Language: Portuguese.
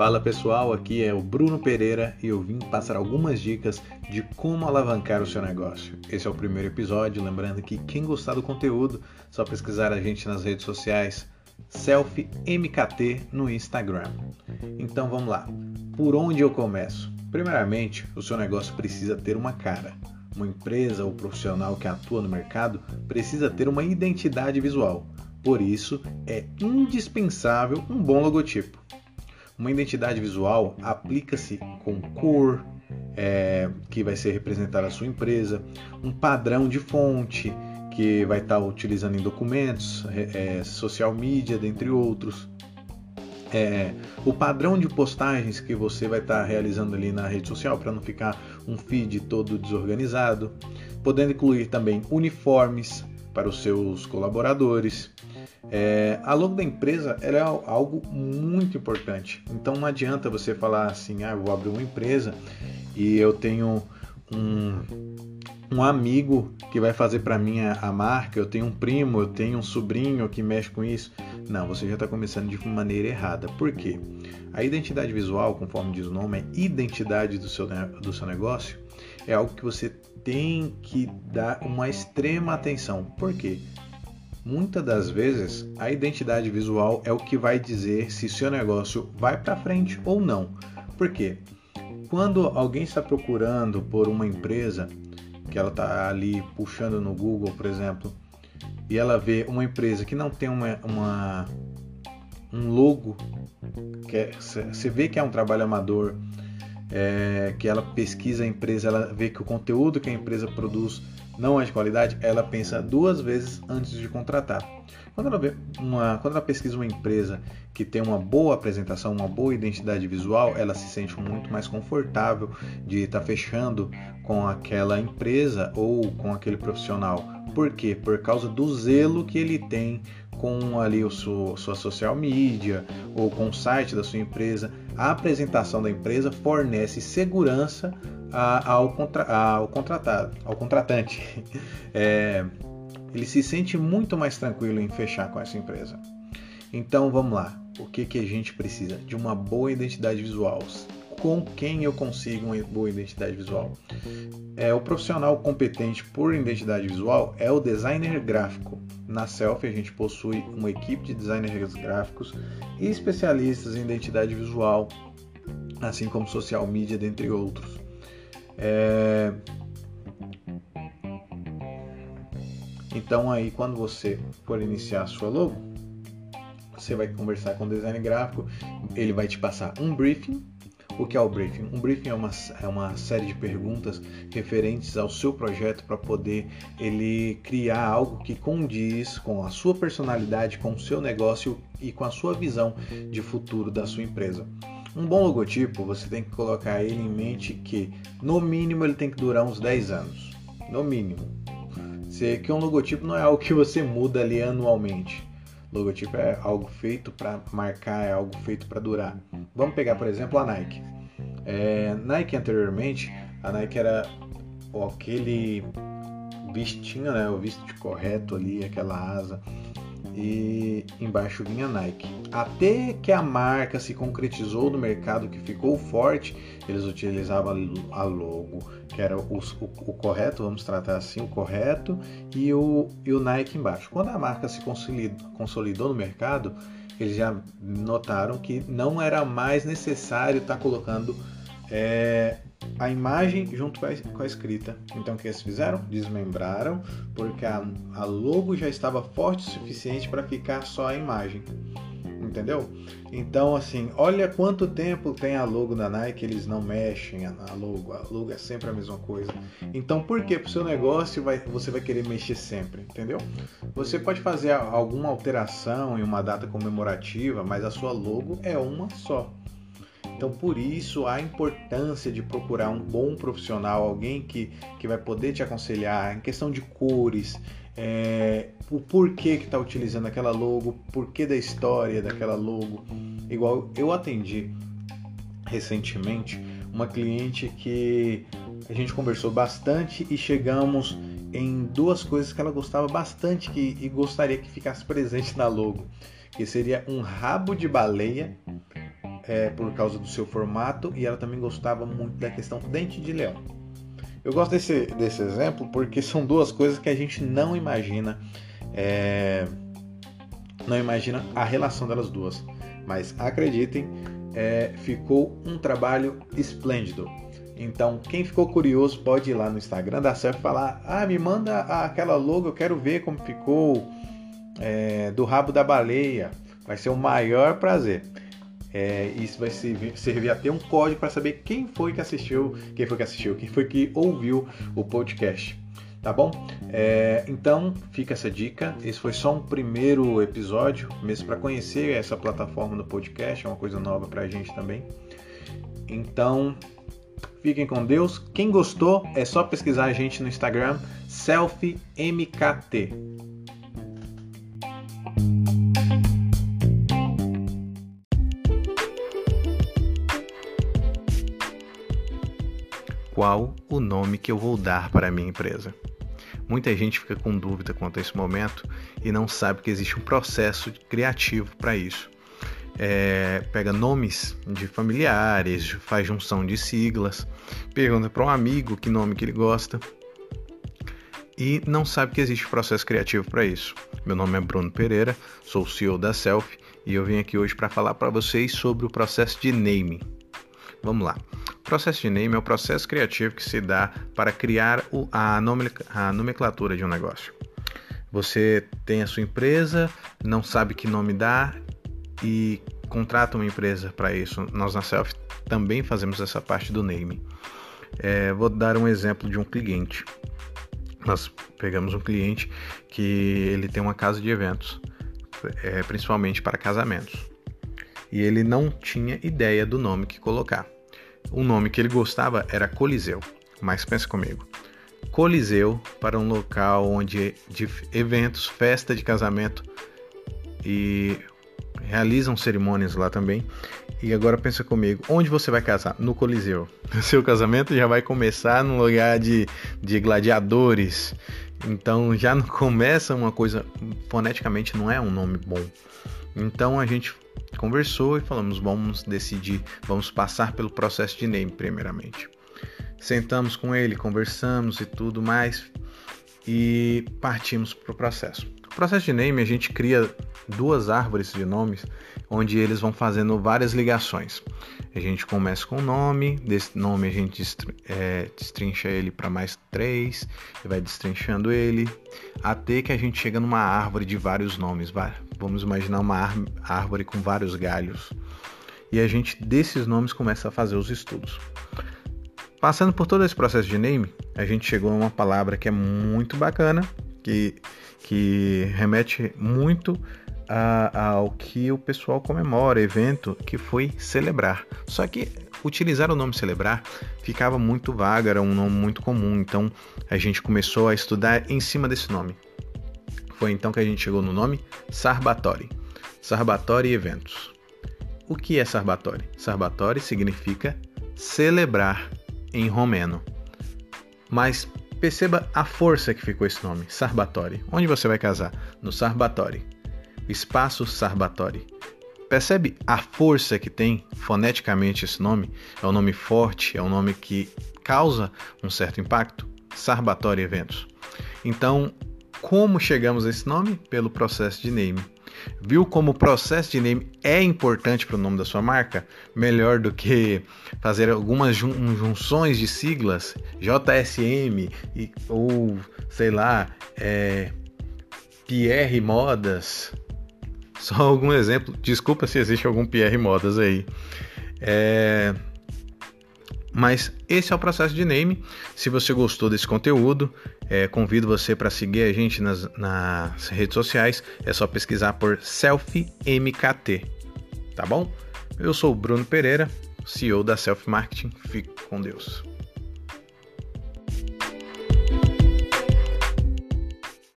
Fala pessoal, aqui é o Bruno Pereira e eu vim passar algumas dicas de como alavancar o seu negócio. Esse é o primeiro episódio, lembrando que quem gostar do conteúdo, só pesquisar a gente nas redes sociais, selfmkt no Instagram. Então vamos lá. Por onde eu começo? Primeiramente, o seu negócio precisa ter uma cara. Uma empresa ou profissional que atua no mercado precisa ter uma identidade visual. Por isso, é indispensável um bom logotipo. Uma identidade visual aplica-se com cor, é, que vai ser representar a sua empresa, um padrão de fonte que vai estar utilizando em documentos, é, social media, dentre outros. É, o padrão de postagens que você vai estar realizando ali na rede social para não ficar um feed todo desorganizado, podendo incluir também uniformes para os seus colaboradores, é, a logo da empresa é algo muito importante. Então não adianta você falar assim, ah, vou abrir uma empresa e eu tenho um, um amigo que vai fazer para mim a, a, marca, eu tenho um primo, eu tenho um sobrinho que mexe com isso. Não, você já está começando de maneira errada. Por quê? A identidade visual, conforme diz o nome, é identidade do seu, do seu negócio, é algo que você tem que dar uma extrema atenção. Por quê? Muitas das vezes, a identidade visual é o que vai dizer se seu negócio vai para frente ou não. Por quê? Quando alguém está procurando por uma empresa, que ela está ali puxando no Google, por exemplo, e ela vê uma empresa que não tem uma, uma um logo, que é, você vê que é um trabalho amador, é, que ela pesquisa a empresa, ela vê que o conteúdo que a empresa produz não é de qualidade, ela pensa duas vezes antes de contratar. Quando ela, vê uma, quando ela pesquisa uma empresa que tem uma boa apresentação, uma boa identidade visual, ela se sente muito mais confortável de estar tá fechando com aquela empresa ou com aquele profissional. Por quê? Por causa do zelo que ele tem com ali o sua social media ou com o site da sua empresa. A apresentação da empresa fornece segurança ao, contra, ao contratado, ao contratante. É, ele se sente muito mais tranquilo em fechar com essa empresa. Então vamos lá. O que, que a gente precisa? De uma boa identidade visual. Com quem eu consigo uma boa identidade visual? É, o profissional competente por identidade visual é o designer gráfico. Na Selfie a gente possui uma equipe de designers gráficos e especialistas em identidade visual, assim como social media, dentre outros. É... Então aí quando você for iniciar a sua logo, você vai conversar com o design gráfico, ele vai te passar um briefing. O que é o briefing? Um briefing é uma, é uma série de perguntas referentes ao seu projeto para poder ele criar algo que condiz com a sua personalidade, com o seu negócio e com a sua visão de futuro da sua empresa. Um bom logotipo, você tem que colocar ele em mente que, no mínimo, ele tem que durar uns 10 anos. No mínimo. Se, que um logotipo não é algo que você muda ali anualmente. Logotipo é algo feito para marcar, é algo feito para durar. Vamos pegar, por exemplo, a Nike. É, Nike anteriormente, a Nike era aquele vestinho, né, o visto correto ali, aquela asa e embaixo vinha Nike. Até que a marca se concretizou no mercado, que ficou forte, eles utilizavam a logo, que era o, o, o correto, vamos tratar assim, o correto, e o, e o Nike embaixo. Quando a marca se consolidou, consolidou no mercado, eles já notaram que não era mais necessário estar tá colocando é, a imagem junto com a, escrita. Então o que eles fizeram? Desmembraram, porque a, a logo já estava forte o suficiente para ficar só a imagem. Entendeu? Então, assim, olha quanto tempo tem a logo da Nike, eles não mexem a logo, a logo é sempre a mesma coisa. Então, por que para o seu negócio vai, você vai querer mexer sempre? Entendeu? Você pode fazer alguma alteração em uma data comemorativa, mas a sua logo é uma só. Então, por isso, a importância de procurar um bom profissional, alguém que, que vai poder te aconselhar em questão de cores, é, o porquê que está utilizando aquela logo, porquê da história daquela logo. Igual eu atendi recentemente uma cliente que a gente conversou bastante e chegamos em duas coisas que ela gostava bastante que, e gostaria que ficasse presente na logo, que seria um rabo de baleia é, por causa do seu formato e ela também gostava muito da questão dente de leão. Eu gosto desse, desse exemplo porque são duas coisas que a gente não imagina, é, não imagina a relação delas duas. Mas acreditem, é, ficou um trabalho esplêndido. Então, quem ficou curioso pode ir lá no Instagram da e falar: Ah, me manda aquela logo, eu quero ver como ficou é, do rabo da baleia. Vai ser o maior prazer. É, isso vai servir, servir até um código para saber quem foi que assistiu, quem foi que assistiu, quem foi que ouviu o podcast. Tá bom? É, então fica essa dica. Esse foi só um primeiro episódio, mesmo para conhecer essa plataforma do podcast, é uma coisa nova para a gente também. Então fiquem com Deus. Quem gostou é só pesquisar a gente no Instagram, selfiemkt. Qual o nome que eu vou dar para a minha empresa. Muita gente fica com dúvida quanto a esse momento e não sabe que existe um processo criativo para isso. É, pega nomes de familiares, faz junção de siglas, pergunta para um amigo que nome que ele gosta e não sabe que existe um processo criativo para isso. Meu nome é Bruno Pereira, sou o CEO da Self e eu vim aqui hoje para falar para vocês sobre o processo de naming. Vamos lá. Processo de name é o processo criativo que se dá para criar a nomenclatura de um negócio. Você tem a sua empresa, não sabe que nome dar e contrata uma empresa para isso. Nós na Self também fazemos essa parte do name. É, vou dar um exemplo de um cliente. Nós pegamos um cliente que ele tem uma casa de eventos, é, principalmente para casamentos e ele não tinha ideia do nome que colocar. O nome que ele gostava era Coliseu, mas pensa comigo. Coliseu para um local onde de eventos, festa de casamento e realizam cerimônias lá também. E agora pensa comigo, onde você vai casar? No Coliseu. O seu casamento já vai começar num lugar de, de gladiadores. Então já não começa uma coisa, foneticamente não é um nome bom. Então a gente conversou e falamos, vamos decidir, vamos passar pelo processo de name primeiramente. Sentamos com ele, conversamos e tudo mais e partimos para o processo. O processo de name a gente cria duas árvores de nomes onde eles vão fazendo várias ligações. A gente começa com o nome, desse nome a gente é, destrincha ele para mais três, e vai destrinchando ele, até que a gente chega numa árvore de vários nomes. Vamos imaginar uma árvore com vários galhos. E a gente, desses nomes, começa a fazer os estudos. Passando por todo esse processo de name, a gente chegou a uma palavra que é muito bacana, que, que remete muito a, ao que o pessoal comemora, evento que foi celebrar. Só que utilizar o nome celebrar ficava muito vago, era um nome muito comum, então a gente começou a estudar em cima desse nome. Foi então que a gente chegou no nome Sarbatori. Sarbatori Eventos. O que é Sarbatori? Sarbatori significa celebrar em romeno. Mas perceba a força que ficou esse nome, Sarbatori. Onde você vai casar? No Sarbatori espaço Sarbatori. Percebe a força que tem foneticamente esse nome? É um nome forte, é um nome que causa um certo impacto? Sarbatori Eventos. Então, como chegamos a esse nome? Pelo processo de name. Viu como o processo de name é importante para o nome da sua marca? Melhor do que fazer algumas junções de siglas, JSM e, ou sei lá, é, Modas, só algum exemplo. Desculpa se existe algum Pierre Modas aí. É... Mas esse é o processo de name. Se você gostou desse conteúdo, é, convido você para seguir a gente nas, nas, redes sociais. É só pesquisar por SelfieMKT, tá bom? Eu sou o Bruno Pereira, CEO da Self Marketing. Fique com Deus.